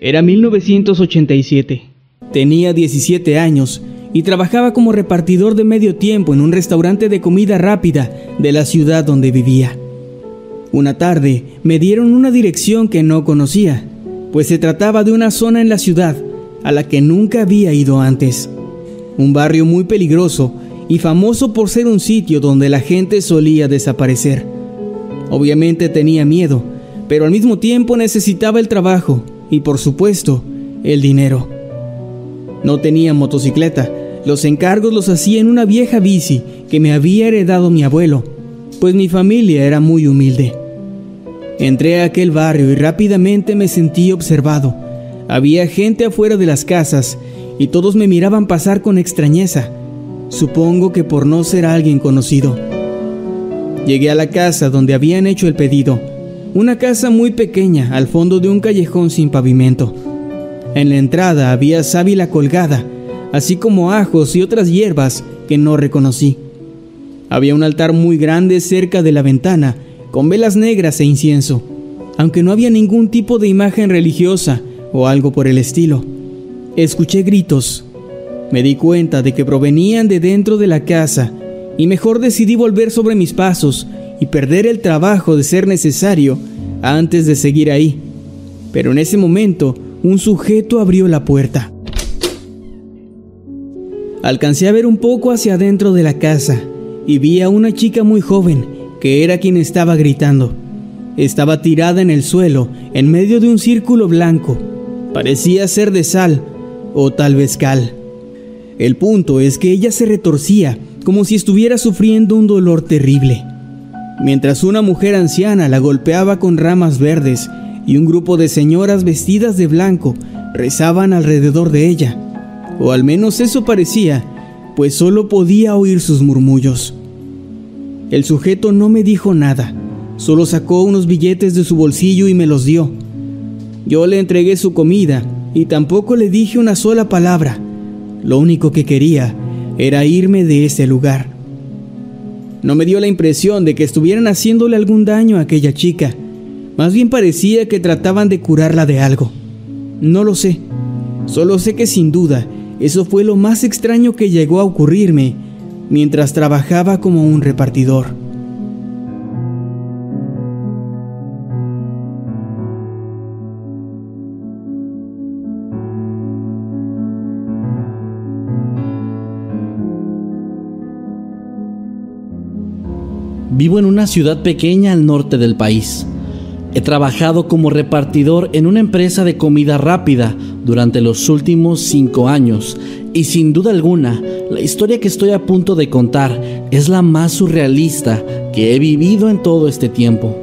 Era 1987. Tenía 17 años y trabajaba como repartidor de medio tiempo en un restaurante de comida rápida de la ciudad donde vivía. Una tarde me dieron una dirección que no conocía, pues se trataba de una zona en la ciudad a la que nunca había ido antes. Un barrio muy peligroso y famoso por ser un sitio donde la gente solía desaparecer. Obviamente tenía miedo, pero al mismo tiempo necesitaba el trabajo y por supuesto el dinero. No tenía motocicleta, los encargos los hacía en una vieja bici que me había heredado mi abuelo, pues mi familia era muy humilde. Entré a aquel barrio y rápidamente me sentí observado. Había gente afuera de las casas y todos me miraban pasar con extrañeza, supongo que por no ser alguien conocido. Llegué a la casa donde habían hecho el pedido, una casa muy pequeña al fondo de un callejón sin pavimento. En la entrada había sábila colgada, así como ajos y otras hierbas que no reconocí. Había un altar muy grande cerca de la ventana, con velas negras e incienso, aunque no había ningún tipo de imagen religiosa o algo por el estilo. Escuché gritos. Me di cuenta de que provenían de dentro de la casa y mejor decidí volver sobre mis pasos y perder el trabajo de ser necesario antes de seguir ahí. Pero en ese momento, un sujeto abrió la puerta. Alcancé a ver un poco hacia adentro de la casa y vi a una chica muy joven, que era quien estaba gritando. Estaba tirada en el suelo, en medio de un círculo blanco. Parecía ser de sal, o tal vez cal. El punto es que ella se retorcía, como si estuviera sufriendo un dolor terrible. Mientras una mujer anciana la golpeaba con ramas verdes y un grupo de señoras vestidas de blanco rezaban alrededor de ella. O al menos eso parecía, pues solo podía oír sus murmullos. El sujeto no me dijo nada, solo sacó unos billetes de su bolsillo y me los dio. Yo le entregué su comida y tampoco le dije una sola palabra. Lo único que quería era irme de ese lugar. No me dio la impresión de que estuvieran haciéndole algún daño a aquella chica. Más bien parecía que trataban de curarla de algo. No lo sé. Solo sé que sin duda eso fue lo más extraño que llegó a ocurrirme mientras trabajaba como un repartidor. Vivo en una ciudad pequeña al norte del país. He trabajado como repartidor en una empresa de comida rápida durante los últimos cinco años y sin duda alguna la historia que estoy a punto de contar es la más surrealista que he vivido en todo este tiempo.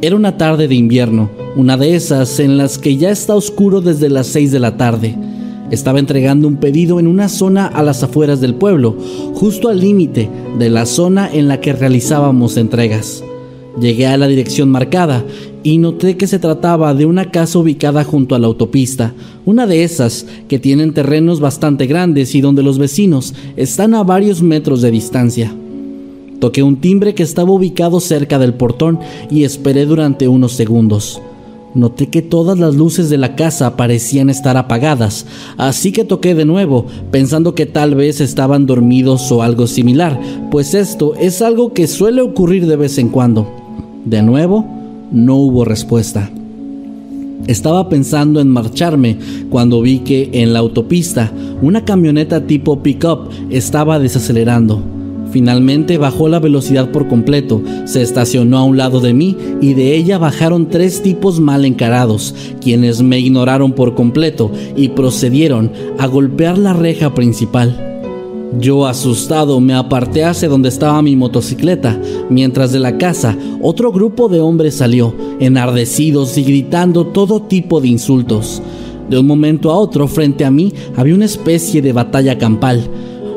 Era una tarde de invierno, una de esas en las que ya está oscuro desde las seis de la tarde. Estaba entregando un pedido en una zona a las afueras del pueblo, justo al límite de la zona en la que realizábamos entregas. Llegué a la dirección marcada y noté que se trataba de una casa ubicada junto a la autopista, una de esas que tienen terrenos bastante grandes y donde los vecinos están a varios metros de distancia. Toqué un timbre que estaba ubicado cerca del portón y esperé durante unos segundos. Noté que todas las luces de la casa parecían estar apagadas, así que toqué de nuevo, pensando que tal vez estaban dormidos o algo similar, pues esto es algo que suele ocurrir de vez en cuando. De nuevo, no hubo respuesta. Estaba pensando en marcharme cuando vi que en la autopista una camioneta tipo pickup estaba desacelerando. Finalmente bajó la velocidad por completo, se estacionó a un lado de mí y de ella bajaron tres tipos mal encarados, quienes me ignoraron por completo y procedieron a golpear la reja principal. Yo asustado me aparté hacia donde estaba mi motocicleta, mientras de la casa otro grupo de hombres salió, enardecidos y gritando todo tipo de insultos. De un momento a otro, frente a mí había una especie de batalla campal.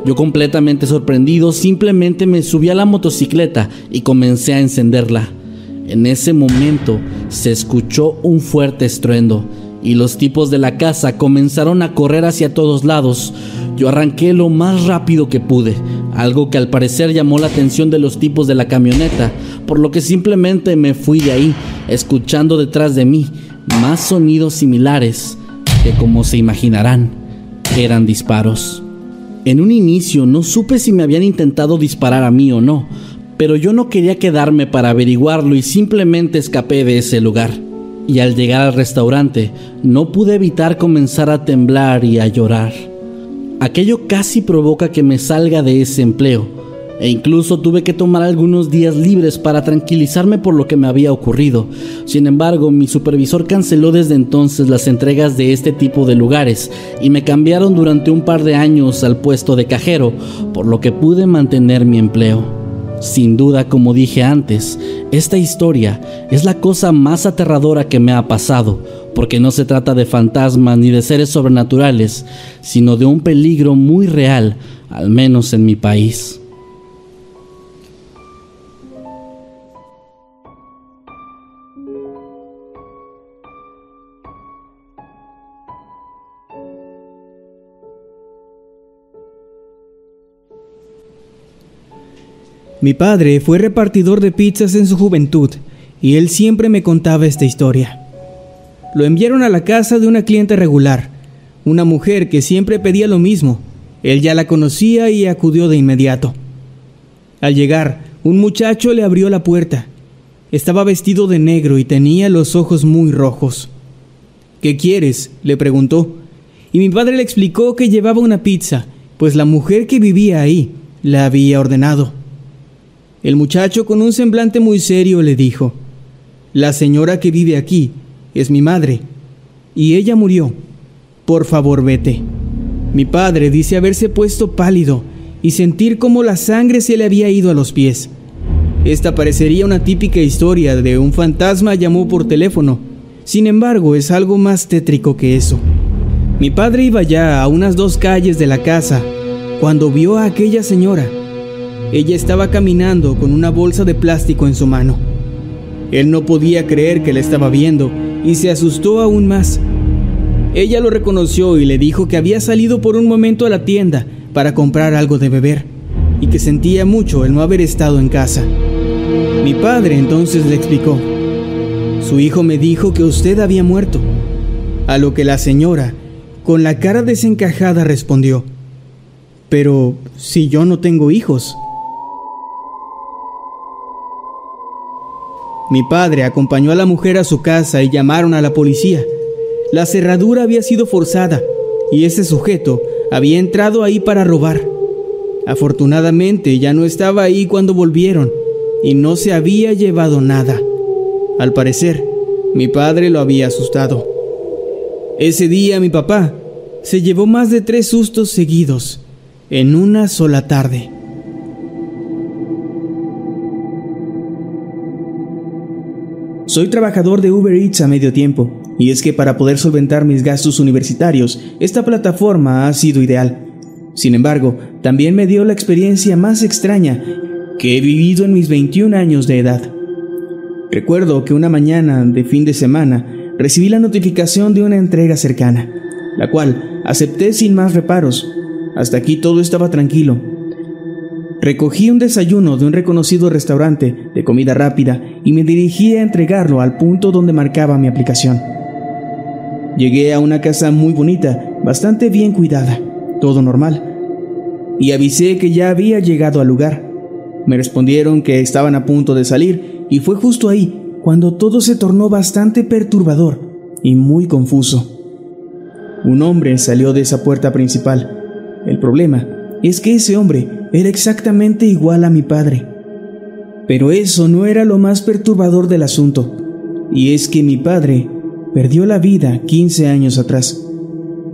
Yo completamente sorprendido simplemente me subí a la motocicleta y comencé a encenderla. En ese momento se escuchó un fuerte estruendo y los tipos de la casa comenzaron a correr hacia todos lados. Yo arranqué lo más rápido que pude, algo que al parecer llamó la atención de los tipos de la camioneta, por lo que simplemente me fui de ahí, escuchando detrás de mí más sonidos similares que como se imaginarán eran disparos. En un inicio no supe si me habían intentado disparar a mí o no, pero yo no quería quedarme para averiguarlo y simplemente escapé de ese lugar. Y al llegar al restaurante no pude evitar comenzar a temblar y a llorar. Aquello casi provoca que me salga de ese empleo, e incluso tuve que tomar algunos días libres para tranquilizarme por lo que me había ocurrido. Sin embargo, mi supervisor canceló desde entonces las entregas de este tipo de lugares y me cambiaron durante un par de años al puesto de cajero, por lo que pude mantener mi empleo. Sin duda, como dije antes, esta historia es la cosa más aterradora que me ha pasado, porque no se trata de fantasmas ni de seres sobrenaturales, sino de un peligro muy real, al menos en mi país. Mi padre fue repartidor de pizzas en su juventud y él siempre me contaba esta historia. Lo enviaron a la casa de una cliente regular, una mujer que siempre pedía lo mismo. Él ya la conocía y acudió de inmediato. Al llegar, un muchacho le abrió la puerta. Estaba vestido de negro y tenía los ojos muy rojos. ¿Qué quieres? le preguntó. Y mi padre le explicó que llevaba una pizza, pues la mujer que vivía ahí la había ordenado. El muchacho con un semblante muy serio le dijo, La señora que vive aquí es mi madre, y ella murió. Por favor, vete. Mi padre dice haberse puesto pálido y sentir como la sangre se le había ido a los pies. Esta parecería una típica historia de un fantasma llamó por teléfono. Sin embargo, es algo más tétrico que eso. Mi padre iba ya a unas dos calles de la casa cuando vio a aquella señora ella estaba caminando con una bolsa de plástico en su mano. Él no podía creer que la estaba viendo y se asustó aún más. Ella lo reconoció y le dijo que había salido por un momento a la tienda para comprar algo de beber y que sentía mucho el no haber estado en casa. Mi padre entonces le explicó, su hijo me dijo que usted había muerto, a lo que la señora, con la cara desencajada, respondió, pero si yo no tengo hijos. Mi padre acompañó a la mujer a su casa y llamaron a la policía. La cerradura había sido forzada y ese sujeto había entrado ahí para robar. Afortunadamente ya no estaba ahí cuando volvieron y no se había llevado nada. Al parecer, mi padre lo había asustado. Ese día mi papá se llevó más de tres sustos seguidos en una sola tarde. Soy trabajador de Uber Eats a medio tiempo, y es que para poder solventar mis gastos universitarios, esta plataforma ha sido ideal. Sin embargo, también me dio la experiencia más extraña que he vivido en mis 21 años de edad. Recuerdo que una mañana de fin de semana recibí la notificación de una entrega cercana, la cual acepté sin más reparos. Hasta aquí todo estaba tranquilo. Recogí un desayuno de un reconocido restaurante de comida rápida y me dirigí a entregarlo al punto donde marcaba mi aplicación. Llegué a una casa muy bonita, bastante bien cuidada, todo normal, y avisé que ya había llegado al lugar. Me respondieron que estaban a punto de salir y fue justo ahí cuando todo se tornó bastante perturbador y muy confuso. Un hombre salió de esa puerta principal. El problema es que ese hombre era exactamente igual a mi padre. Pero eso no era lo más perturbador del asunto, y es que mi padre perdió la vida 15 años atrás.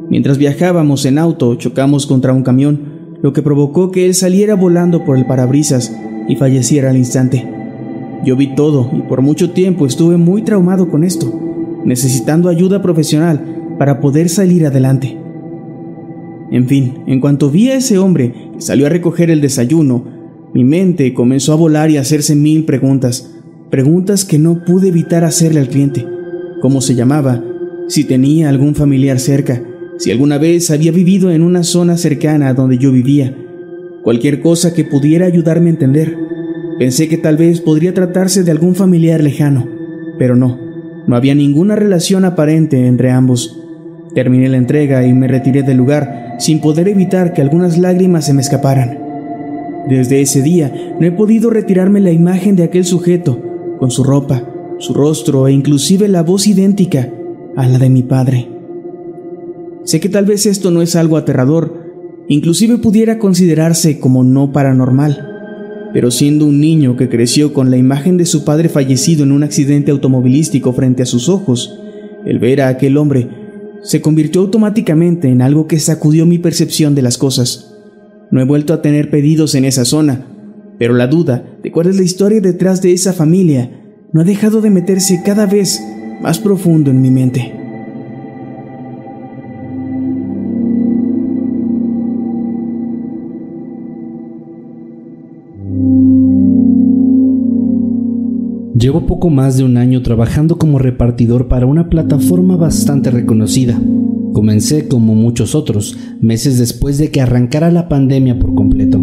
Mientras viajábamos en auto, chocamos contra un camión, lo que provocó que él saliera volando por el parabrisas y falleciera al instante. Yo vi todo y por mucho tiempo estuve muy traumado con esto, necesitando ayuda profesional para poder salir adelante. En fin, en cuanto vi a ese hombre que salió a recoger el desayuno, mi mente comenzó a volar y a hacerse mil preguntas, preguntas que no pude evitar hacerle al cliente. ¿Cómo se llamaba? Si tenía algún familiar cerca, si alguna vez había vivido en una zona cercana a donde yo vivía, cualquier cosa que pudiera ayudarme a entender. Pensé que tal vez podría tratarse de algún familiar lejano, pero no, no había ninguna relación aparente entre ambos. Terminé la entrega y me retiré del lugar sin poder evitar que algunas lágrimas se me escaparan. Desde ese día no he podido retirarme la imagen de aquel sujeto, con su ropa, su rostro e inclusive la voz idéntica a la de mi padre. Sé que tal vez esto no es algo aterrador, inclusive pudiera considerarse como no paranormal, pero siendo un niño que creció con la imagen de su padre fallecido en un accidente automovilístico frente a sus ojos, el ver a aquel hombre se convirtió automáticamente en algo que sacudió mi percepción de las cosas. No he vuelto a tener pedidos en esa zona, pero la duda de cuál es la historia detrás de esa familia no ha dejado de meterse cada vez más profundo en mi mente. Llevo poco más de un año trabajando como repartidor para una plataforma bastante reconocida. Comencé como muchos otros, meses después de que arrancara la pandemia por completo.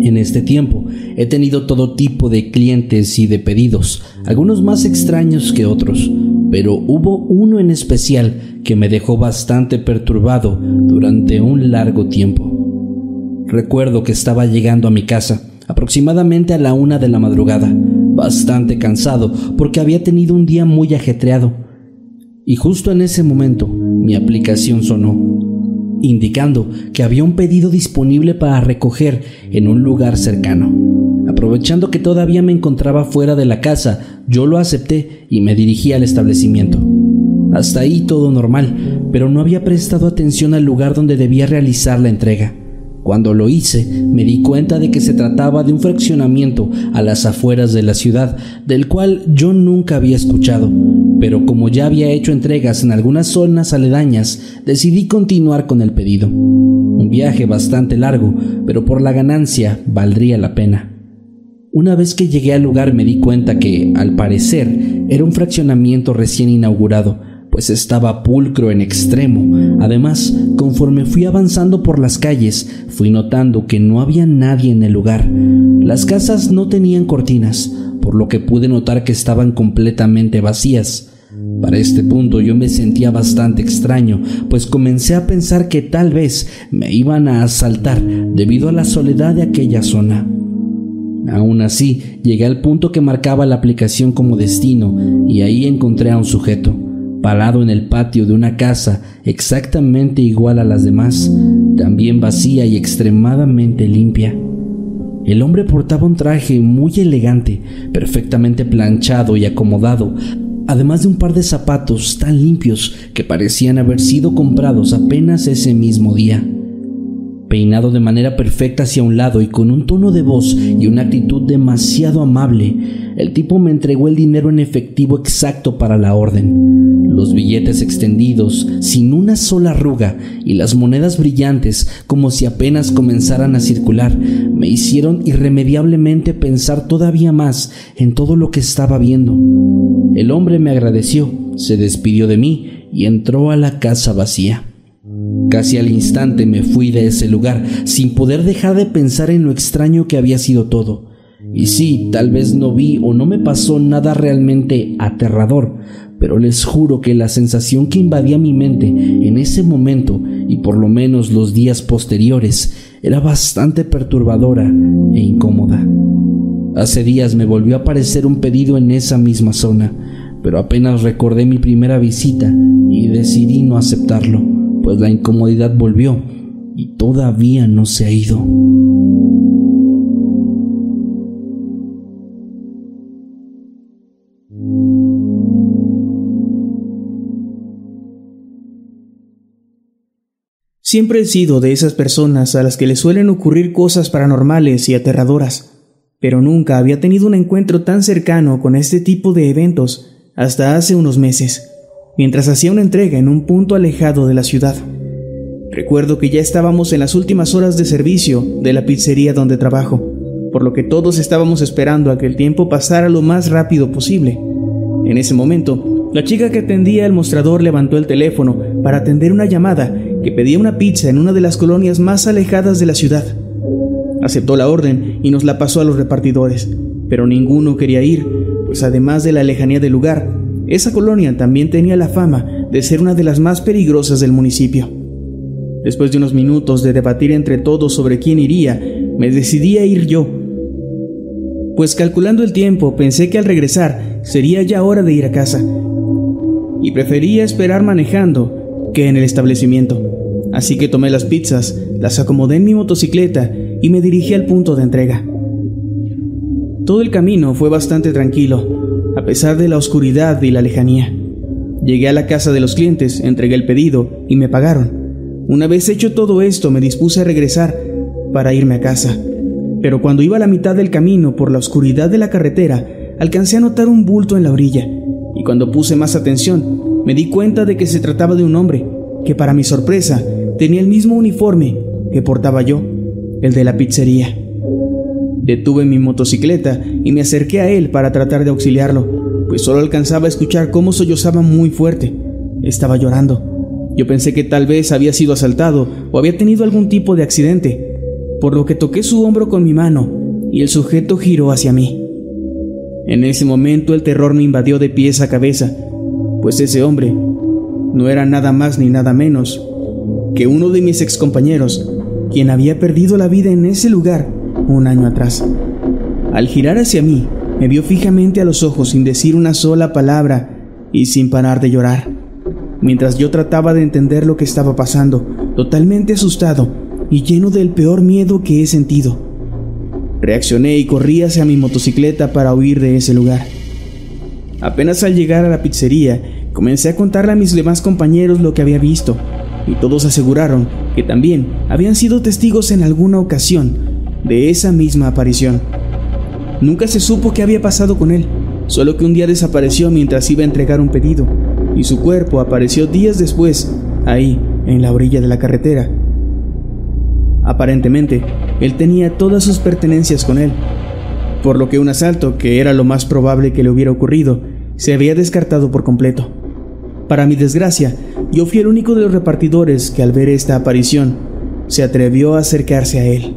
En este tiempo he tenido todo tipo de clientes y de pedidos, algunos más extraños que otros, pero hubo uno en especial que me dejó bastante perturbado durante un largo tiempo. Recuerdo que estaba llegando a mi casa, aproximadamente a la una de la madrugada, bastante cansado porque había tenido un día muy ajetreado. Y justo en ese momento mi aplicación sonó, indicando que había un pedido disponible para recoger en un lugar cercano. Aprovechando que todavía me encontraba fuera de la casa, yo lo acepté y me dirigí al establecimiento. Hasta ahí todo normal, pero no había prestado atención al lugar donde debía realizar la entrega. Cuando lo hice, me di cuenta de que se trataba de un fraccionamiento a las afueras de la ciudad, del cual yo nunca había escuchado, pero como ya había hecho entregas en algunas zonas aledañas, decidí continuar con el pedido. Un viaje bastante largo, pero por la ganancia valdría la pena. Una vez que llegué al lugar me di cuenta que, al parecer, era un fraccionamiento recién inaugurado, pues estaba pulcro en extremo. Además, conforme fui avanzando por las calles, fui notando que no había nadie en el lugar. Las casas no tenían cortinas, por lo que pude notar que estaban completamente vacías. Para este punto yo me sentía bastante extraño, pues comencé a pensar que tal vez me iban a asaltar debido a la soledad de aquella zona. Aún así, llegué al punto que marcaba la aplicación como destino y ahí encontré a un sujeto parado en el patio de una casa exactamente igual a las demás, también vacía y extremadamente limpia. El hombre portaba un traje muy elegante, perfectamente planchado y acomodado, además de un par de zapatos tan limpios que parecían haber sido comprados apenas ese mismo día. Peinado de manera perfecta hacia un lado y con un tono de voz y una actitud demasiado amable, el tipo me entregó el dinero en efectivo exacto para la orden. Los billetes extendidos, sin una sola arruga, y las monedas brillantes, como si apenas comenzaran a circular, me hicieron irremediablemente pensar todavía más en todo lo que estaba viendo. El hombre me agradeció, se despidió de mí y entró a la casa vacía. Casi al instante me fui de ese lugar, sin poder dejar de pensar en lo extraño que había sido todo. Y sí, tal vez no vi o no me pasó nada realmente aterrador, pero les juro que la sensación que invadía mi mente en ese momento y por lo menos los días posteriores era bastante perturbadora e incómoda. Hace días me volvió a aparecer un pedido en esa misma zona, pero apenas recordé mi primera visita y decidí no aceptarlo, pues la incomodidad volvió y todavía no se ha ido. Siempre he sido de esas personas a las que le suelen ocurrir cosas paranormales y aterradoras, pero nunca había tenido un encuentro tan cercano con este tipo de eventos hasta hace unos meses, mientras hacía una entrega en un punto alejado de la ciudad. Recuerdo que ya estábamos en las últimas horas de servicio de la pizzería donde trabajo, por lo que todos estábamos esperando a que el tiempo pasara lo más rápido posible. En ese momento, la chica que atendía el mostrador levantó el teléfono para atender una llamada que pedía una pizza en una de las colonias más alejadas de la ciudad. Aceptó la orden y nos la pasó a los repartidores, pero ninguno quería ir, pues además de la lejanía del lugar, esa colonia también tenía la fama de ser una de las más peligrosas del municipio. Después de unos minutos de debatir entre todos sobre quién iría, me decidí a ir yo, pues calculando el tiempo pensé que al regresar sería ya hora de ir a casa, y prefería esperar manejando que en el establecimiento. Así que tomé las pizzas, las acomodé en mi motocicleta y me dirigí al punto de entrega. Todo el camino fue bastante tranquilo, pesar de la oscuridad y la lejanía. Llegué a la casa de los clientes, entregué el pedido y me pagaron. Una vez hecho todo esto, me dispuse a regresar para irme a casa. Pero cuando iba a la mitad del camino por la oscuridad de la carretera, alcancé a notar un bulto en la orilla, y cuando puse más atención, me di cuenta de que se trataba de un hombre, que para mi sorpresa tenía el mismo uniforme que portaba yo, el de la pizzería. Detuve mi motocicleta y me acerqué a él para tratar de auxiliarlo, pues solo alcanzaba a escuchar cómo sollozaba muy fuerte. Estaba llorando. Yo pensé que tal vez había sido asaltado o había tenido algún tipo de accidente, por lo que toqué su hombro con mi mano y el sujeto giró hacia mí. En ese momento el terror me invadió de pies a cabeza, pues ese hombre no era nada más ni nada menos que uno de mis excompañeros, quien había perdido la vida en ese lugar un año atrás. Al girar hacia mí, me vio fijamente a los ojos sin decir una sola palabra y sin parar de llorar, mientras yo trataba de entender lo que estaba pasando, totalmente asustado y lleno del peor miedo que he sentido. Reaccioné y corrí hacia mi motocicleta para huir de ese lugar. Apenas al llegar a la pizzería, comencé a contarle a mis demás compañeros lo que había visto y todos aseguraron que también habían sido testigos en alguna ocasión de esa misma aparición. Nunca se supo qué había pasado con él, solo que un día desapareció mientras iba a entregar un pedido, y su cuerpo apareció días después, ahí, en la orilla de la carretera. Aparentemente, él tenía todas sus pertenencias con él, por lo que un asalto, que era lo más probable que le hubiera ocurrido, se había descartado por completo. Para mi desgracia, yo fui el único de los repartidores que al ver esta aparición se atrevió a acercarse a él.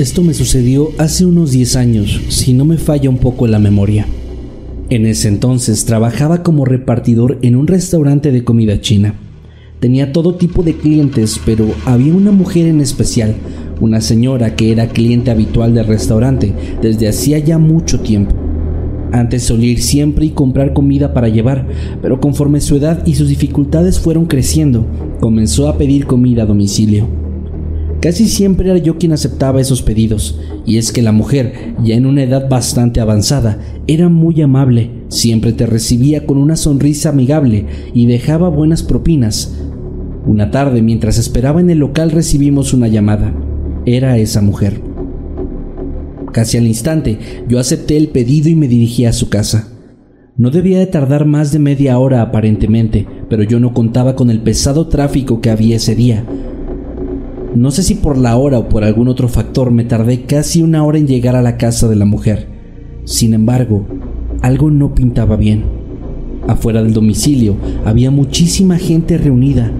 Esto me sucedió hace unos 10 años, si no me falla un poco la memoria. En ese entonces trabajaba como repartidor en un restaurante de comida china. Tenía todo tipo de clientes, pero había una mujer en especial, una señora que era cliente habitual del restaurante desde hacía ya mucho tiempo. Antes solía ir siempre y comprar comida para llevar, pero conforme su edad y sus dificultades fueron creciendo, comenzó a pedir comida a domicilio. Casi siempre era yo quien aceptaba esos pedidos, y es que la mujer, ya en una edad bastante avanzada, era muy amable, siempre te recibía con una sonrisa amigable y dejaba buenas propinas. Una tarde, mientras esperaba en el local, recibimos una llamada. Era esa mujer. Casi al instante, yo acepté el pedido y me dirigí a su casa. No debía de tardar más de media hora aparentemente, pero yo no contaba con el pesado tráfico que había ese día. No sé si por la hora o por algún otro factor me tardé casi una hora en llegar a la casa de la mujer. Sin embargo, algo no pintaba bien. Afuera del domicilio había muchísima gente reunida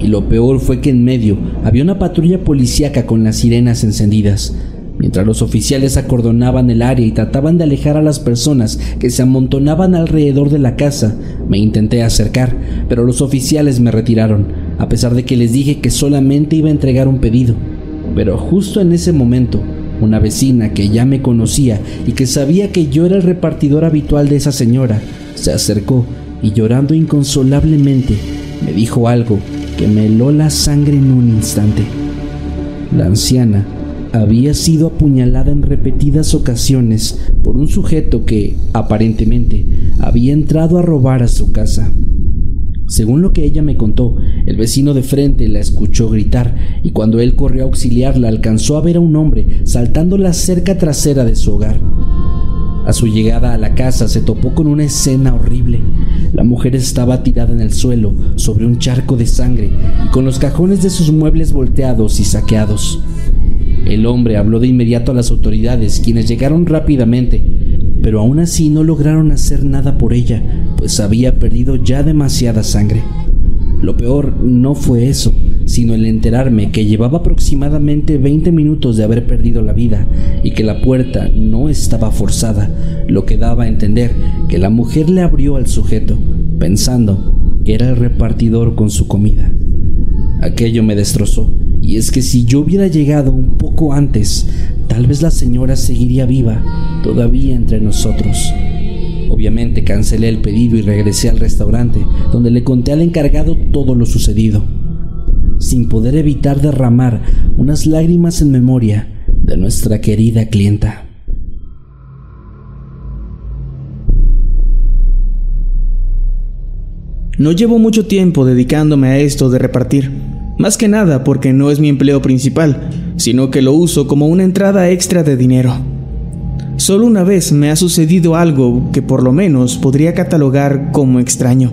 y lo peor fue que en medio había una patrulla policíaca con las sirenas encendidas. Mientras los oficiales acordonaban el área y trataban de alejar a las personas que se amontonaban alrededor de la casa, me intenté acercar, pero los oficiales me retiraron, a pesar de que les dije que solamente iba a entregar un pedido. Pero justo en ese momento, una vecina que ya me conocía y que sabía que yo era el repartidor habitual de esa señora, se acercó y llorando inconsolablemente me dijo algo que me heló la sangre en un instante. La anciana había sido apuñalada en repetidas ocasiones por un sujeto que, aparentemente, había entrado a robar a su casa. Según lo que ella me contó, el vecino de frente la escuchó gritar y cuando él corrió a auxiliarla alcanzó a ver a un hombre saltando la cerca trasera de su hogar. A su llegada a la casa se topó con una escena horrible. La mujer estaba tirada en el suelo sobre un charco de sangre y con los cajones de sus muebles volteados y saqueados. El hombre habló de inmediato a las autoridades, quienes llegaron rápidamente, pero aún así no lograron hacer nada por ella, pues había perdido ya demasiada sangre. Lo peor no fue eso, sino el enterarme que llevaba aproximadamente 20 minutos de haber perdido la vida y que la puerta no estaba forzada, lo que daba a entender que la mujer le abrió al sujeto, pensando que era el repartidor con su comida. Aquello me destrozó y es que si yo hubiera llegado un poco antes, tal vez la señora seguiría viva, todavía entre nosotros. Obviamente cancelé el pedido y regresé al restaurante, donde le conté al encargado todo lo sucedido, sin poder evitar derramar unas lágrimas en memoria de nuestra querida clienta. No llevo mucho tiempo dedicándome a esto de repartir. Más que nada porque no es mi empleo principal, sino que lo uso como una entrada extra de dinero. Solo una vez me ha sucedido algo que por lo menos podría catalogar como extraño.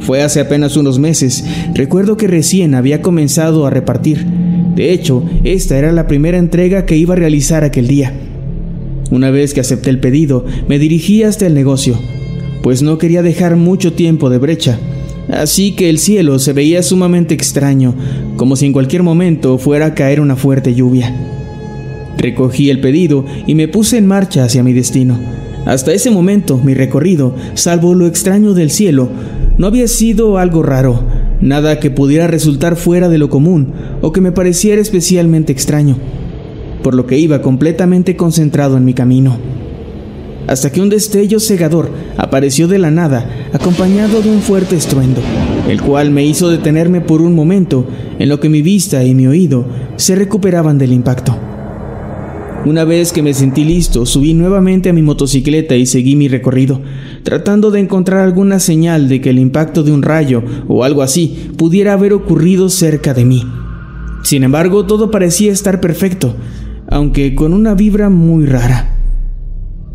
Fue hace apenas unos meses, recuerdo que recién había comenzado a repartir. De hecho, esta era la primera entrega que iba a realizar aquel día. Una vez que acepté el pedido, me dirigí hasta el negocio, pues no quería dejar mucho tiempo de brecha así que el cielo se veía sumamente extraño, como si en cualquier momento fuera a caer una fuerte lluvia. Recogí el pedido y me puse en marcha hacia mi destino. Hasta ese momento mi recorrido, salvo lo extraño del cielo, no había sido algo raro, nada que pudiera resultar fuera de lo común o que me pareciera especialmente extraño, por lo que iba completamente concentrado en mi camino hasta que un destello cegador apareció de la nada, acompañado de un fuerte estruendo, el cual me hizo detenerme por un momento, en lo que mi vista y mi oído se recuperaban del impacto. Una vez que me sentí listo, subí nuevamente a mi motocicleta y seguí mi recorrido, tratando de encontrar alguna señal de que el impacto de un rayo o algo así pudiera haber ocurrido cerca de mí. Sin embargo, todo parecía estar perfecto, aunque con una vibra muy rara.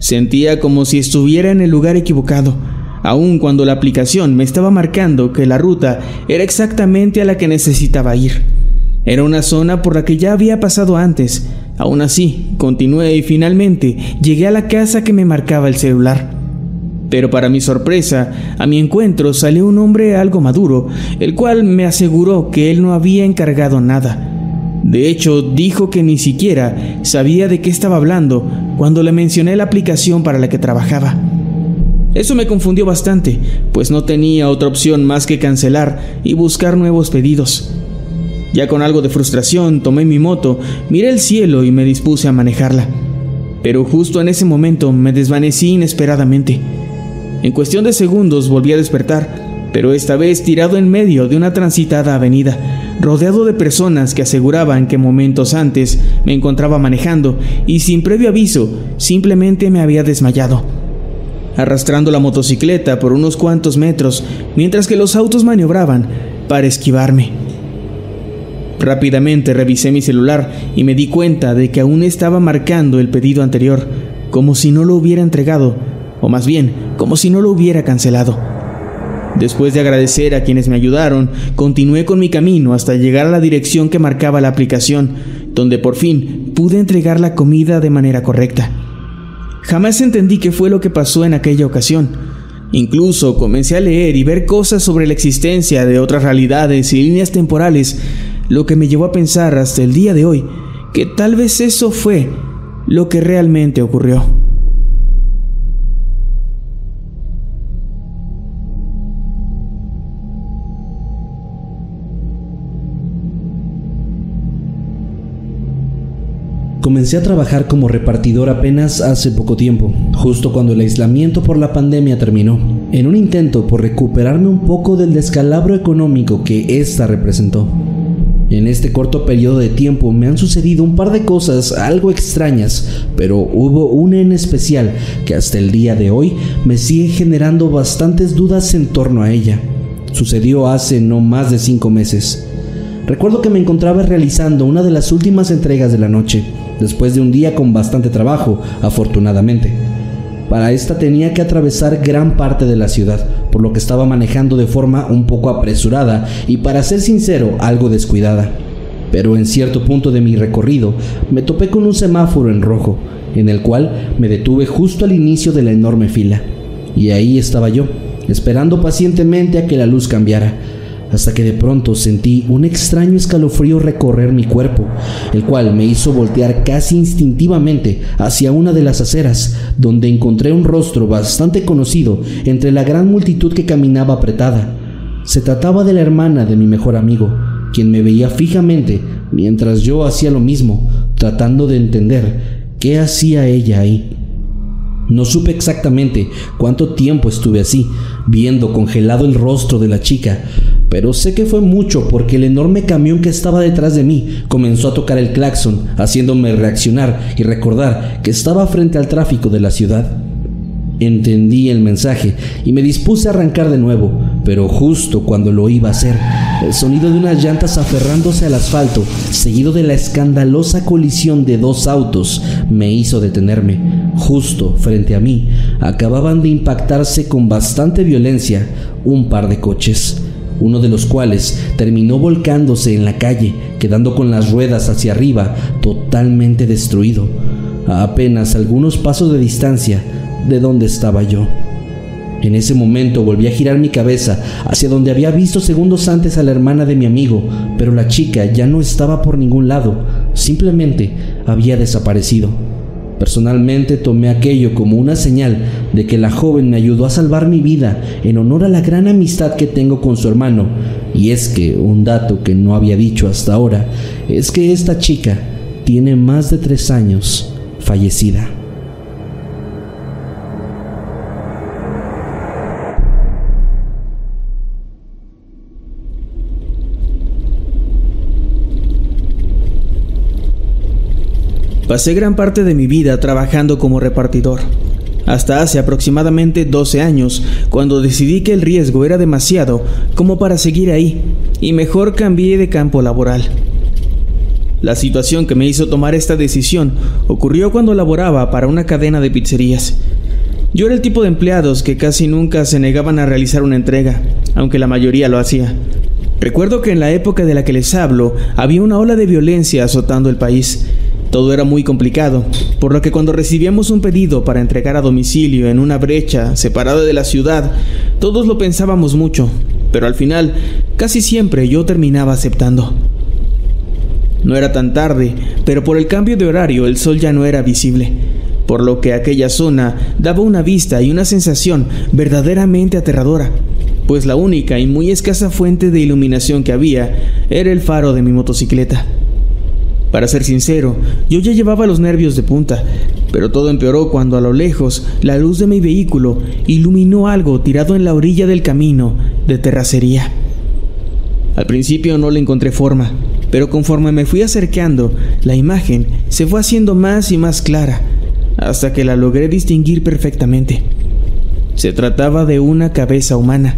Sentía como si estuviera en el lugar equivocado, aun cuando la aplicación me estaba marcando que la ruta era exactamente a la que necesitaba ir. Era una zona por la que ya había pasado antes. Aún así, continué y finalmente llegué a la casa que me marcaba el celular. Pero para mi sorpresa, a mi encuentro salió un hombre algo maduro, el cual me aseguró que él no había encargado nada de hecho, dijo que ni siquiera sabía de qué estaba hablando cuando le mencioné la aplicación para la que trabajaba. Eso me confundió bastante, pues no tenía otra opción más que cancelar y buscar nuevos pedidos. Ya con algo de frustración tomé mi moto, miré el cielo y me dispuse a manejarla. Pero justo en ese momento me desvanecí inesperadamente. En cuestión de segundos volví a despertar, pero esta vez tirado en medio de una transitada avenida, rodeado de personas que aseguraban que momentos antes me encontraba manejando y sin previo aviso simplemente me había desmayado. Arrastrando la motocicleta por unos cuantos metros mientras que los autos maniobraban para esquivarme. Rápidamente revisé mi celular y me di cuenta de que aún estaba marcando el pedido anterior, como si no lo hubiera entregado, o más bien, como si no lo hubiera cancelado. Después de agradecer a quienes me ayudaron, continué con mi camino hasta llegar a la dirección que marcaba la aplicación, donde por fin pude entregar la comida de manera correcta. Jamás entendí qué fue lo que pasó en aquella ocasión. Incluso comencé a leer y ver cosas sobre la existencia de otras realidades y líneas temporales, lo que me llevó a pensar hasta el día de hoy que tal vez eso fue lo que realmente ocurrió. Comencé a trabajar como repartidor apenas hace poco tiempo, justo cuando el aislamiento por la pandemia terminó, en un intento por recuperarme un poco del descalabro económico que ésta representó. En este corto periodo de tiempo me han sucedido un par de cosas algo extrañas, pero hubo una en especial que hasta el día de hoy me sigue generando bastantes dudas en torno a ella. Sucedió hace no más de cinco meses. Recuerdo que me encontraba realizando una de las últimas entregas de la noche después de un día con bastante trabajo, afortunadamente. Para esta tenía que atravesar gran parte de la ciudad, por lo que estaba manejando de forma un poco apresurada y para ser sincero, algo descuidada. Pero en cierto punto de mi recorrido me topé con un semáforo en rojo, en el cual me detuve justo al inicio de la enorme fila. Y ahí estaba yo, esperando pacientemente a que la luz cambiara, hasta que de pronto sentí un extraño escalofrío recorrer mi cuerpo, el cual me hizo voltear casi instintivamente hacia una de las aceras, donde encontré un rostro bastante conocido entre la gran multitud que caminaba apretada. Se trataba de la hermana de mi mejor amigo, quien me veía fijamente mientras yo hacía lo mismo, tratando de entender qué hacía ella ahí. No supe exactamente cuánto tiempo estuve así, viendo congelado el rostro de la chica, pero sé que fue mucho porque el enorme camión que estaba detrás de mí comenzó a tocar el claxon, haciéndome reaccionar y recordar que estaba frente al tráfico de la ciudad. Entendí el mensaje y me dispuse a arrancar de nuevo, pero justo cuando lo iba a hacer, el sonido de unas llantas aferrándose al asfalto, seguido de la escandalosa colisión de dos autos, me hizo detenerme. Justo frente a mí, acababan de impactarse con bastante violencia un par de coches uno de los cuales terminó volcándose en la calle, quedando con las ruedas hacia arriba, totalmente destruido, a apenas algunos pasos de distancia de donde estaba yo. En ese momento volví a girar mi cabeza hacia donde había visto segundos antes a la hermana de mi amigo, pero la chica ya no estaba por ningún lado, simplemente había desaparecido. Personalmente tomé aquello como una señal de que la joven me ayudó a salvar mi vida en honor a la gran amistad que tengo con su hermano. Y es que un dato que no había dicho hasta ahora es que esta chica tiene más de tres años fallecida. Pasé gran parte de mi vida trabajando como repartidor, hasta hace aproximadamente 12 años, cuando decidí que el riesgo era demasiado como para seguir ahí, y mejor cambié de campo laboral. La situación que me hizo tomar esta decisión ocurrió cuando laboraba para una cadena de pizzerías. Yo era el tipo de empleados que casi nunca se negaban a realizar una entrega, aunque la mayoría lo hacía. Recuerdo que en la época de la que les hablo había una ola de violencia azotando el país, todo era muy complicado, por lo que cuando recibíamos un pedido para entregar a domicilio en una brecha separada de la ciudad, todos lo pensábamos mucho, pero al final casi siempre yo terminaba aceptando. No era tan tarde, pero por el cambio de horario el sol ya no era visible, por lo que aquella zona daba una vista y una sensación verdaderamente aterradora, pues la única y muy escasa fuente de iluminación que había era el faro de mi motocicleta. Para ser sincero, yo ya llevaba los nervios de punta, pero todo empeoró cuando a lo lejos la luz de mi vehículo iluminó algo tirado en la orilla del camino de terracería. Al principio no le encontré forma, pero conforme me fui acercando, la imagen se fue haciendo más y más clara, hasta que la logré distinguir perfectamente. Se trataba de una cabeza humana,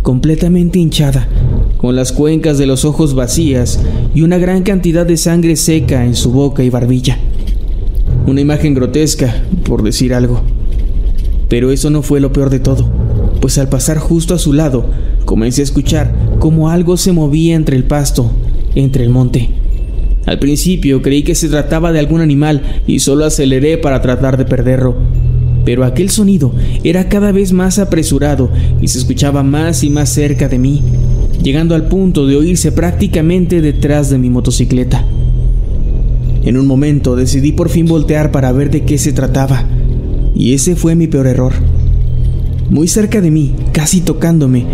completamente hinchada, con las cuencas de los ojos vacías y una gran cantidad de sangre seca en su boca y barbilla. Una imagen grotesca, por decir algo. Pero eso no fue lo peor de todo, pues al pasar justo a su lado, comencé a escuchar como algo se movía entre el pasto, entre el monte. Al principio creí que se trataba de algún animal y solo aceleré para tratar de perderlo. Pero aquel sonido era cada vez más apresurado y se escuchaba más y más cerca de mí, llegando al punto de oírse prácticamente detrás de mi motocicleta. En un momento decidí por fin voltear para ver de qué se trataba, y ese fue mi peor error. Muy cerca de mí, casi tocándome,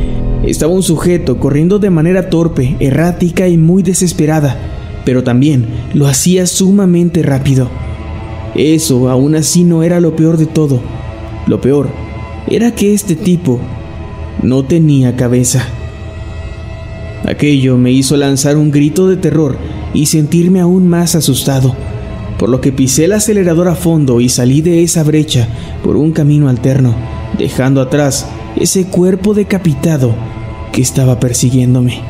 estaba un sujeto corriendo de manera torpe, errática y muy desesperada, pero también lo hacía sumamente rápido. Eso aún así no era lo peor de todo. Lo peor era que este tipo no tenía cabeza. Aquello me hizo lanzar un grito de terror y sentirme aún más asustado, por lo que pisé el acelerador a fondo y salí de esa brecha por un camino alterno, dejando atrás ese cuerpo decapitado que estaba persiguiéndome.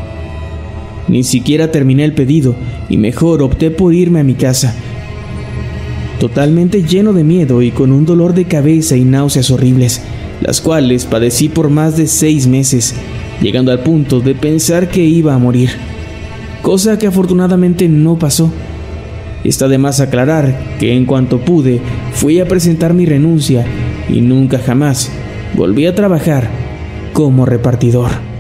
Ni siquiera terminé el pedido y mejor opté por irme a mi casa, totalmente lleno de miedo y con un dolor de cabeza y náuseas horribles, las cuales padecí por más de seis meses llegando al punto de pensar que iba a morir, cosa que afortunadamente no pasó. Está de más aclarar que en cuanto pude fui a presentar mi renuncia y nunca jamás volví a trabajar como repartidor.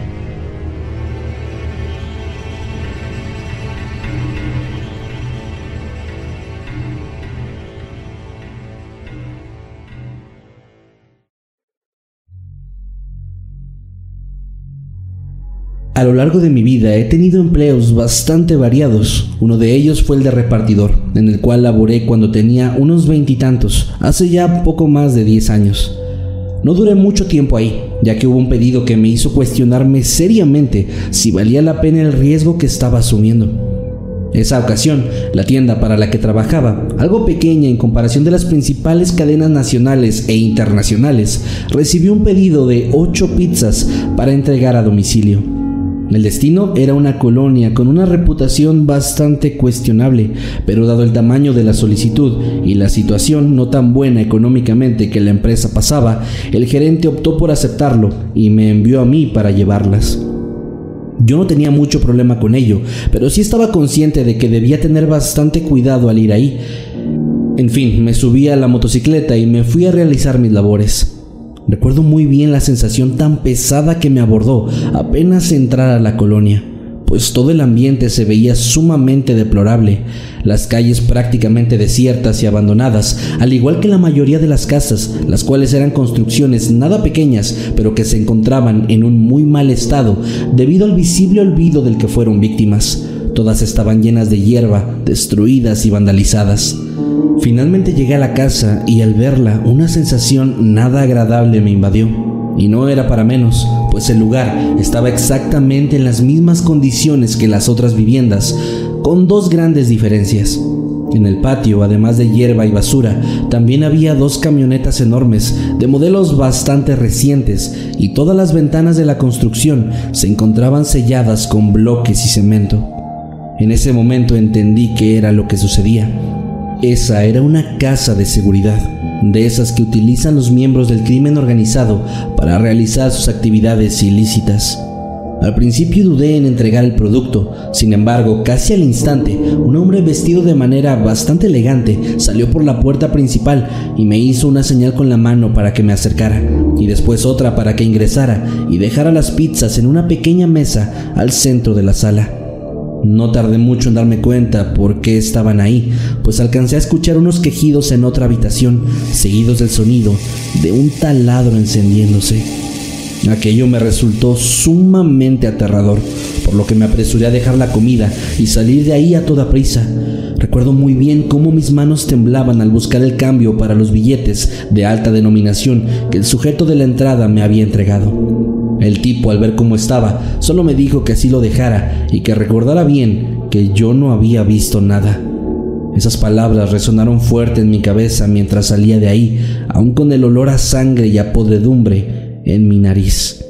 Lo largo de mi vida he tenido empleos bastante variados. Uno de ellos fue el de repartidor, en el cual laboré cuando tenía unos veintitantos, hace ya poco más de diez años. No duré mucho tiempo ahí, ya que hubo un pedido que me hizo cuestionarme seriamente si valía la pena el riesgo que estaba asumiendo. Esa ocasión, la tienda para la que trabajaba, algo pequeña en comparación de las principales cadenas nacionales e internacionales, recibió un pedido de ocho pizzas para entregar a domicilio. El destino era una colonia con una reputación bastante cuestionable, pero dado el tamaño de la solicitud y la situación no tan buena económicamente que la empresa pasaba, el gerente optó por aceptarlo y me envió a mí para llevarlas. Yo no tenía mucho problema con ello, pero sí estaba consciente de que debía tener bastante cuidado al ir ahí. En fin, me subí a la motocicleta y me fui a realizar mis labores. Recuerdo muy bien la sensación tan pesada que me abordó apenas entrar a la colonia, pues todo el ambiente se veía sumamente deplorable, las calles prácticamente desiertas y abandonadas, al igual que la mayoría de las casas, las cuales eran construcciones nada pequeñas, pero que se encontraban en un muy mal estado debido al visible olvido del que fueron víctimas. Todas estaban llenas de hierba, destruidas y vandalizadas. Finalmente llegué a la casa y al verla una sensación nada agradable me invadió. Y no era para menos, pues el lugar estaba exactamente en las mismas condiciones que las otras viviendas, con dos grandes diferencias. En el patio, además de hierba y basura, también había dos camionetas enormes de modelos bastante recientes y todas las ventanas de la construcción se encontraban selladas con bloques y cemento. En ese momento entendí qué era lo que sucedía. Esa era una casa de seguridad, de esas que utilizan los miembros del crimen organizado para realizar sus actividades ilícitas. Al principio dudé en entregar el producto, sin embargo, casi al instante, un hombre vestido de manera bastante elegante salió por la puerta principal y me hizo una señal con la mano para que me acercara, y después otra para que ingresara y dejara las pizzas en una pequeña mesa al centro de la sala. No tardé mucho en darme cuenta por qué estaban ahí, pues alcancé a escuchar unos quejidos en otra habitación, seguidos del sonido de un taladro encendiéndose. Aquello me resultó sumamente aterrador, por lo que me apresuré a dejar la comida y salir de ahí a toda prisa. Recuerdo muy bien cómo mis manos temblaban al buscar el cambio para los billetes de alta denominación que el sujeto de la entrada me había entregado. El tipo, al ver cómo estaba, solo me dijo que así lo dejara y que recordara bien que yo no había visto nada. Esas palabras resonaron fuerte en mi cabeza mientras salía de ahí, aún con el olor a sangre y a podredumbre en mi nariz.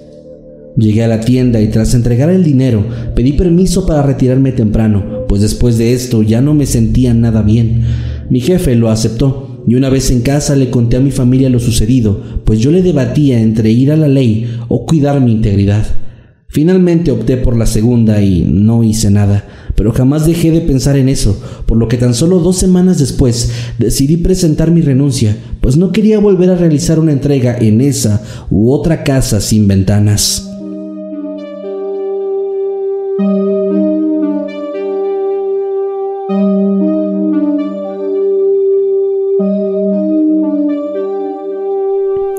Llegué a la tienda y tras entregar el dinero pedí permiso para retirarme temprano, pues después de esto ya no me sentía nada bien. Mi jefe lo aceptó y una vez en casa le conté a mi familia lo sucedido, pues yo le debatía entre ir a la ley o cuidar mi integridad. Finalmente opté por la segunda y no hice nada, pero jamás dejé de pensar en eso, por lo que tan solo dos semanas después decidí presentar mi renuncia, pues no quería volver a realizar una entrega en esa u otra casa sin ventanas.